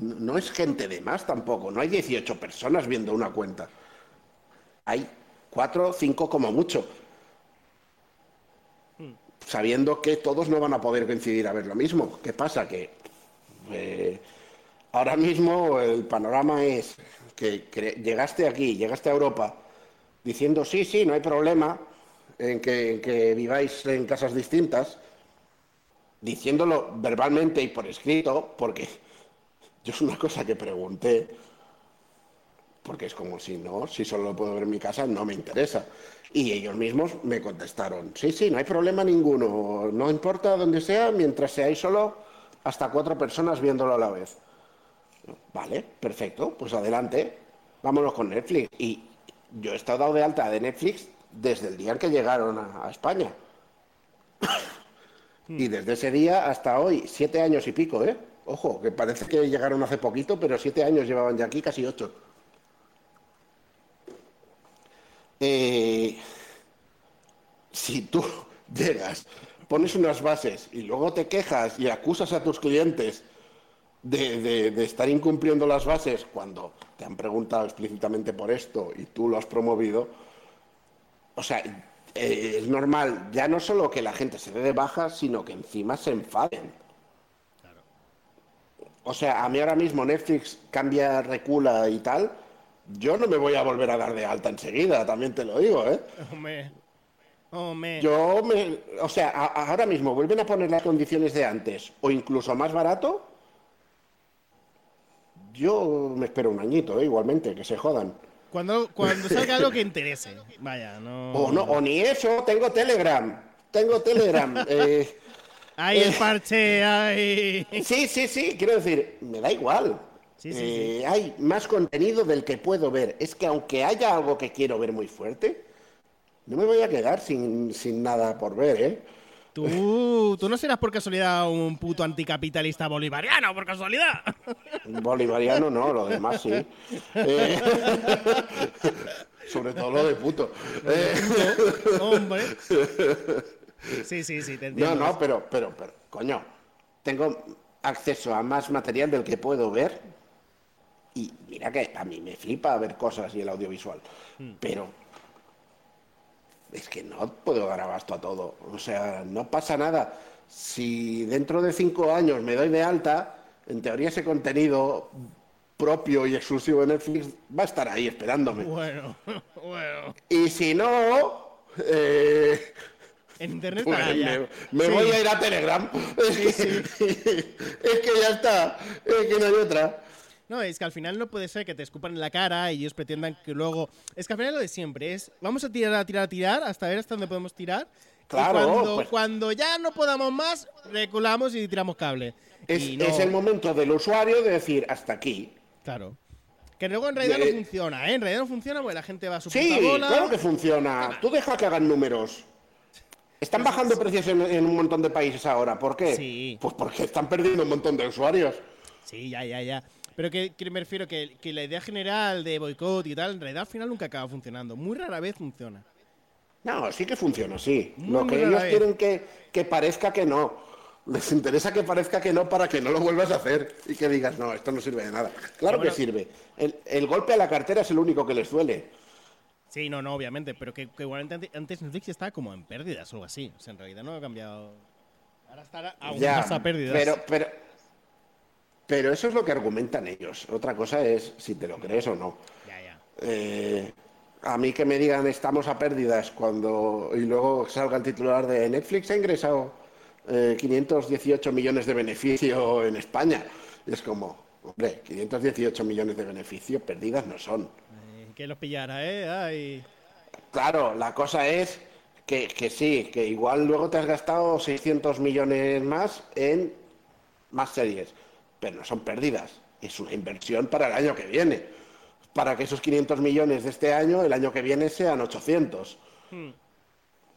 no es gente de más tampoco, no hay 18 personas viendo una cuenta. Hay 4 o 5 como mucho. Sabiendo que todos no van a poder coincidir a ver lo mismo. ¿Qué pasa? Que eh, ahora mismo el panorama es que, llegaste aquí, llegaste a Europa, diciendo sí, sí, no hay problema en que, en que viváis en casas distintas, diciéndolo verbalmente y por escrito, porque yo es una cosa que pregunté, porque es como si no, si solo lo puedo ver en mi casa, no me interesa. Y ellos mismos me contestaron, sí, sí, no hay problema ninguno, no importa dónde sea, mientras seáis solo hasta cuatro personas viéndolo a la vez. Vale, perfecto, pues adelante, vámonos con Netflix. Y yo he estado dado de alta de Netflix desde el día en que llegaron a, España. Y desde ese día hasta hoy, siete años y pico, ¿eh? Ojo, que parece que llegaron hace poquito, pero siete años llevaban ya aquí, casi ocho. Eh, si tú (laughs) llegas, pones unas bases y luego te quejas y acusas a tus clientes de, estar incumpliendo las bases cuando te han preguntado explícitamente por esto y tú lo has promovido, o sea, eh, es normal ya no solo que la gente se dé de baja, sino que encima se enfaden. O sea, a mí ahora mismo Netflix cambia, recula y tal, yo no me voy a volver a dar de alta enseguida, también te lo digo, ¿eh? Yo me. O sea, ahora mismo vuelven a poner las condiciones de antes o incluso más barato. Yo me espero un añito, ¿eh? igualmente, que se jodan. Cuando, cuando salga algo que interese. Vaya, no. O, no, o ni eso, tengo Telegram. Tengo Telegram. (laughs) eh, el eh, parche, ahí. Sí, sí, sí, quiero decir, me da igual. Eh, hay más contenido del que puedo ver. Es que aunque haya algo que quiero ver muy fuerte, no me voy a quedar sin, nada por ver, ¿eh? ¿Tú, tú no serás por casualidad un puto anticapitalista bolivariano, por casualidad. Bolivariano no, lo demás sí. Eh, sobre todo lo de puto. Hombre. Sí, sí, sí, te entiendo. No, no, pero, pero, pero, coño, tengo acceso a más material del que puedo ver y mira que a mí me flipa ver cosas y el audiovisual, hmm. pero es que no puedo dar abasto a todo. O sea, no pasa nada. Si dentro de cinco años me doy de alta, en teoría ese contenido propio y exclusivo de Netflix va a estar ahí esperándome. Bueno, (laughs) bueno. Y si no, eh, en internet pues me, me voy a ir a Telegram. (laughs) es que ya está, es que no hay otra. No, es que al final no puede ser que te escupan en la cara y ellos pretendan que luego. Es que al final lo de siempre es. Vamos a tirar, a tirar, a tirar hasta ver hasta dónde podemos tirar. Claro. Y cuando, pues cuando ya no podamos más, reculamos y tiramos cable. Es, es, el momento del usuario de decir hasta aquí. Claro. Que luego en realidad no funciona, ¿eh? En realidad no funciona porque la gente va a su Sí, claro que funciona. Tú deja que hagan números. Están bajando precios en, en, un montón de países ahora. ¿Por qué? Sí. Pues porque están perdiendo un montón de usuarios. Sí, ya, ya, ya. Pero que, me refiero que, que, la idea general de boicot y tal, en realidad al final nunca acaba funcionando. Muy rara vez funciona. No, sí que funciona, sí. Lo que ellos quieren que, que parezca que no. Les interesa que parezca que no para que no lo vuelvas a hacer y que digas, no, esto no sirve de nada. Claro que sirve. El, el, golpe a la cartera es el único que les duele. Sí, no, no, obviamente, pero que, igualmente antes Netflix estaba como en pérdidas o algo así. O sea, en realidad no ha cambiado. Ahora está aún más a pérdidas. Pero, pero, pero eso es lo que argumentan ellos. Otra cosa es si te lo crees o no. Eh, a mí que me digan estamos a pérdidas cuando y luego salga el titular de Netflix ha ingresado 518 eh, millones de beneficio en España. Y es como, hombre, 518 millones de beneficio, pérdidas no son. Eh, que los pillara, ¿eh? Claro, la cosa es que, que sí, que igual luego te has gastado 600 millones más en más series pero no son pérdidas, es una inversión para el año que viene, para que esos 500 millones de este año, el año que viene sean 800. Hmm.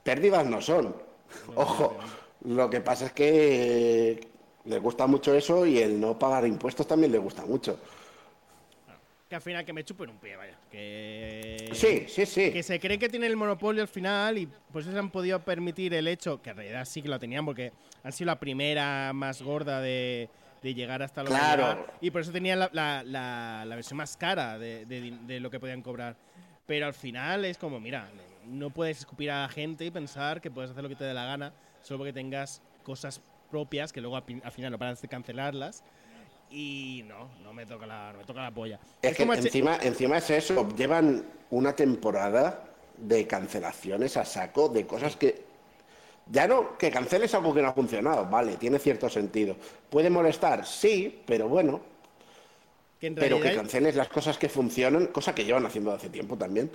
Pérdidas no son. (laughs) Ojo, lo que pasa es que eh, le gusta mucho eso y el no pagar impuestos también le gusta mucho. Que al final que me chupen un pie, vaya. Que, sí, sí, sí. Que se creen que tienen el monopolio al final y pues eso se han podido permitir el hecho, que en realidad sí que lo tenían porque han sido la primera más gorda de, de llegar hasta lo claro. y por eso tenían la, la, la, versión más cara de, de, lo que podían cobrar. Pero al final es como, mira, no puedes escupir a la gente y pensar que puedes hacer lo que te dé la gana solo porque tengas cosas propias que luego al final no paras de cancelarlas. Y no, no me toca la, no me toca la polla. Es, que encima, encima es eso, llevan una temporada de cancelaciones a saco de cosas que ya no, que canceles algo que no ha funcionado, vale, tiene cierto sentido. ¿Puede molestar? Sí, pero bueno. pero que canceles las cosas que funcionan, cosa que llevan haciendo hace tiempo también.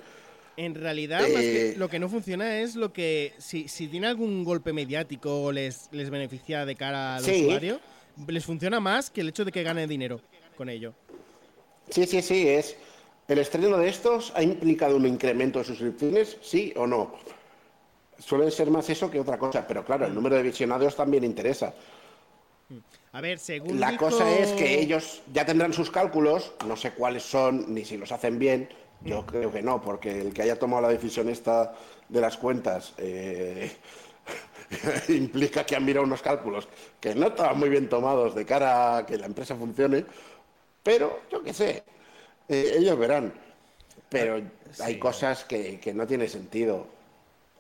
En realidad, eh, lo que no funciona es lo que. Si, tiene algún golpe mediático o les, les beneficia de cara al usuario, les funciona más que el hecho de que gane dinero con ello. Sí, sí, sí, es. ¿El estreno de estos ha implicado un incremento de suscripciones? ¿Sí o no? Suele ser más eso que otra cosa, pero claro, el número de visionados también interesa. A ver, según. La cosa es que ellos ya tendrán sus cálculos, no sé cuáles son, ni si los hacen bien. Yo creo que no, porque el que haya tomado la decisión esta de las cuentas eh, (laughs) implica que han mirado unos cálculos que no estaban muy bien tomados de cara a que la empresa funcione, pero yo qué sé, eh, ellos verán. Pero hay cosas que, que no tiene sentido.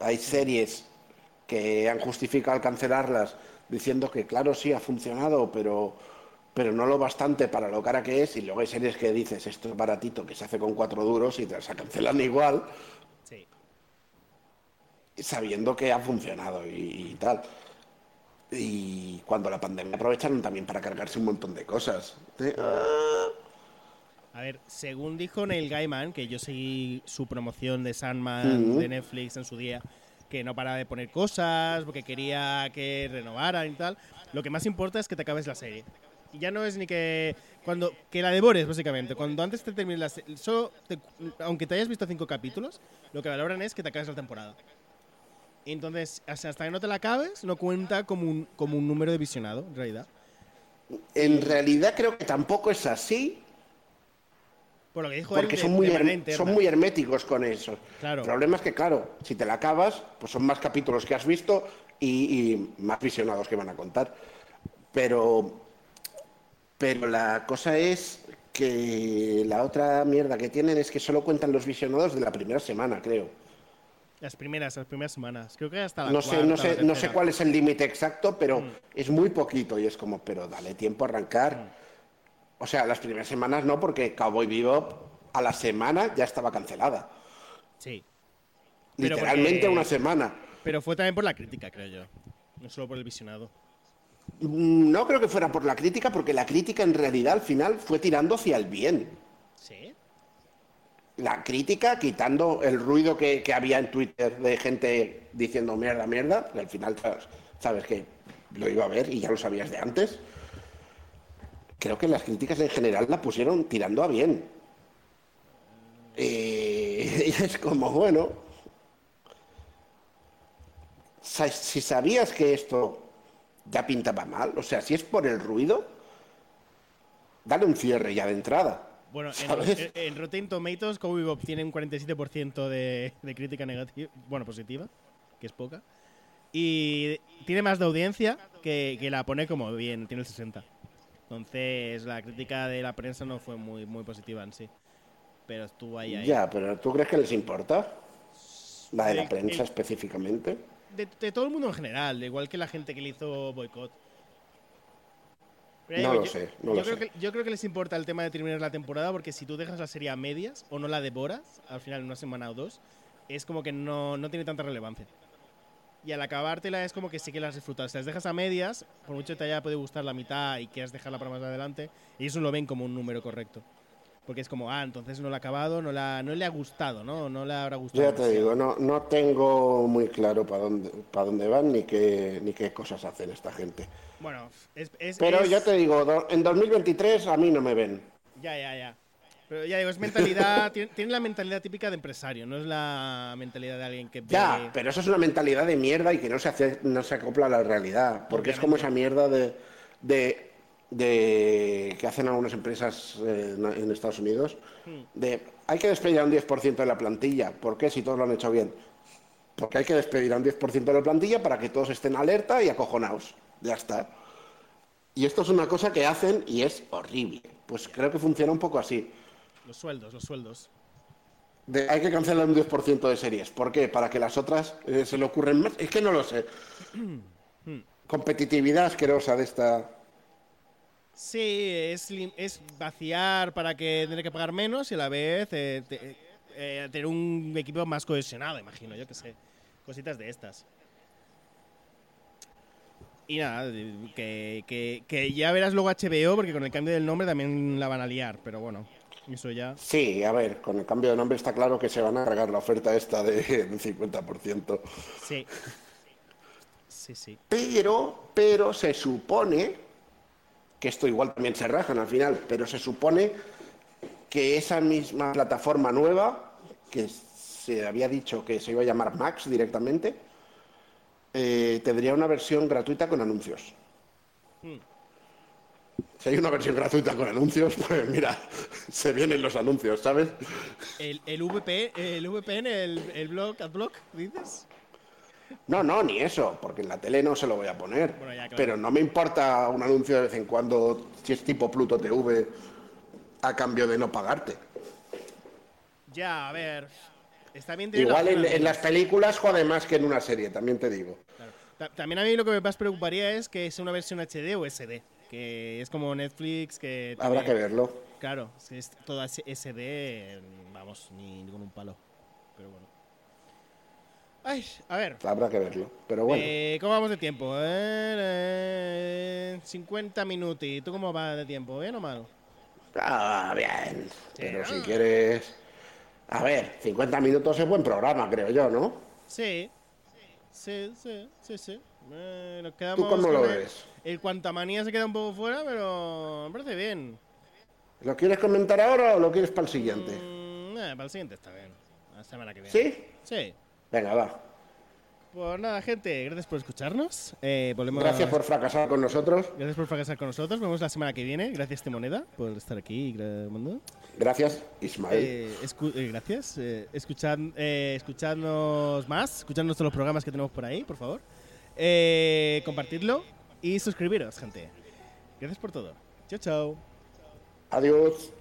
Hay series que han justificado cancelarlas diciendo que claro, sí, ha funcionado, pero, pero no lo bastante para lo cara que es, y luego hay series que dices, esto es baratito, que se hace con cuatro duros y te las cancelan igual, sí. sabiendo que ha funcionado y, tal. Y cuando la pandemia aprovecharon también para cargarse un montón de cosas. A ver, según dijo Neil Gaiman, que yo seguí su promoción de Sandman de Netflix en su día, que no para de poner cosas, porque quería que renovaran y tal. Lo que más importa es que te acabes la serie. Y ya no es ni que cuando que la devores básicamente. Cuando antes te termines la serie, aunque te hayas visto cinco capítulos, lo que valoran es que te acabes la temporada. Entonces, hasta que no te la acabes, no cuenta como un, como un número de visionado, en realidad. En realidad creo que tampoco es así, por lo que dijo Porque son, muy son muy herméticos con eso. El problema es que, claro, si te la acabas, pues son más capítulos que has visto y, más visionados que van a contar. Pero, pero la cosa es que la otra mierda que tienen es que solo cuentan los visionados de la primera semana, creo. Las primeras, las primeras semanas. Creo que hasta la no sé, no sé, no sé cuál es el límite exacto, pero mm. es muy poquito y es como, pero dale tiempo a arrancar. Mm. O sea, las primeras semanas no, porque Cowboy Bebop a la semana ya estaba cancelada. Sí. Literalmente una semana. Pero fue también por la crítica, creo yo. No solo por el visionado. No creo que fuera por la crítica, porque la crítica en realidad al final fue tirando hacia el bien. ¿Sí? La crítica, quitando el ruido que, había en Twitter de gente diciendo mierda, mierda, que al final sabes que lo iba a ver y ya lo sabías de antes creo que las críticas en general la pusieron tirando a bien. Eh, (laughs) y es como, bueno, si sabías que esto ya pintaba mal, o sea, si es por el ruido, dale un cierre ya de entrada. Bueno, en, Rotten Tomatoes, Cowboy Bob tiene un 47% de, de crítica negativa, bueno, positiva, que es poca, y tiene más de audiencia que, que la pone como bien, tiene el 60%. Entonces, la crítica de la prensa no fue muy, muy positiva en sí. Pero estuvo ahí, ahí. Ya, pero ¿tú crees que les importa? La de la prensa específicamente. De, todo el mundo en general, igual que la gente que le hizo boicot. no lo sé, no yo creo Que, yo creo que les importa el tema de terminar la temporada porque si tú dejas la serie a medias o no la devoras, al final en una semana o dos, es como que no, no tiene tanta relevancia y al acabártela es como que sí que las disfrutas. Si las dejas a medias, por mucho que te haya podido gustar la mitad y quieras dejarla para más adelante, y eso lo ven como un número correcto. Porque es como, ah, entonces no lo ha acabado, no, la, no le ha gustado, ¿no? No le habrá gustado. Ya te digo, no, no tengo muy claro para dónde, para dónde van ni qué, ni qué cosas hacen esta gente. Bueno, es... es Pero ya te digo, en 2023 a mí no me ven. Ya, ya, ya. Pero ya digo, es mentalidad, (laughs) tiene, la mentalidad típica de empresario, no es la mentalidad de alguien que... Ya, pero eso es una mentalidad de mierda y que no se, hace, no se acopla a la realidad, porque es como esa mierda de, de, que hacen algunas empresas eh, en Estados Unidos, hmm. de hay que despedir a un 10% de la plantilla, ¿por qué si todos lo han hecho bien? Porque hay que despedir a un 10% de la plantilla para que todos estén alerta y acojonados, ya está. Y esto es una cosa que hacen y es horrible. Pues creo que funciona un poco así. Los sueldos, los sueldos. hay que cancelar un 10% de series. ¿Por qué? Para que las otras eh, se le ocurren más. Es que no lo sé. (clears throat) Competitividad asquerosa de esta. Sí, es, es vaciar para que tener que pagar menos y a la vez eh, eh, tener un equipo más cohesionado, imagino, yo que sé. Cositas de estas. Y nada, que, que, que ya verás luego HBO, porque con el cambio del nombre también la van a liar, pero bueno. Eso ya. Sí, a ver, con el cambio de nombre está claro que se van a cargar la oferta esta de (laughs) un 50%. Sí. Sí, sí. Pero, pero se supone que esto igual también se rajan al final, pero se supone que esa misma plataforma nueva, que se había dicho que se iba a llamar Max directamente, eh, tendría una versión gratuita con anuncios. Hmm. Si hay una versión gratuita con anuncios, pues mira, se vienen los anuncios, ¿sabes? ¿El, el, VP, el VPN, el, el blog, adblock, dices? No, no, ni eso, porque en la tele no se lo voy a poner. Pero no me importa un anuncio de vez en cuando si es tipo Pluto TV a cambio de no pagarte. Ya, a ver. Está bien Igual en, las películas jode más que en una serie, también te digo. También a mí lo que me más preocuparía es que es una versión HD o SD. Que es como Netflix, que... Habrá que verlo. Claro, es todo SD, vamos, ni, ni con un palo. Pero bueno. Ay, a ver. Habrá que verlo, pero bueno. Eh, ¿Cómo vamos de tiempo? Eh, 50 minutos. ¿Y tú cómo vas de tiempo? ¿Bien o mal? Ah, bien. pero si quieres... A ver, 50 minutos es buen programa, creo yo, ¿no? Sí. Sí, sí, sí, sí. Eh, nos quedamos ¿Tú cómo lo ves? El Cuantamanía se queda un poco fuera, pero me parece bien. ¿Lo quieres comentar ahora o lo quieres para el siguiente? Mm, eh, para el siguiente está bien. La semana que viene. ¿Sí? Sí. Venga, va. Pues nada, gente, gracias por escucharnos. Eh, gracias por fracasar con nosotros. Gracias por fracasar con nosotros. Nos vemos la semana que viene. Gracias, Moneda, por estar aquí grabando. Gracias, Ismael. Eh, eh, gracias. escuchad, escuchadnos más. Escuchadnos todos los programas que tenemos por ahí, por favor eh, compartidlo y suscribiros, gente. Gracias por todo. Chao, chao. Adiós.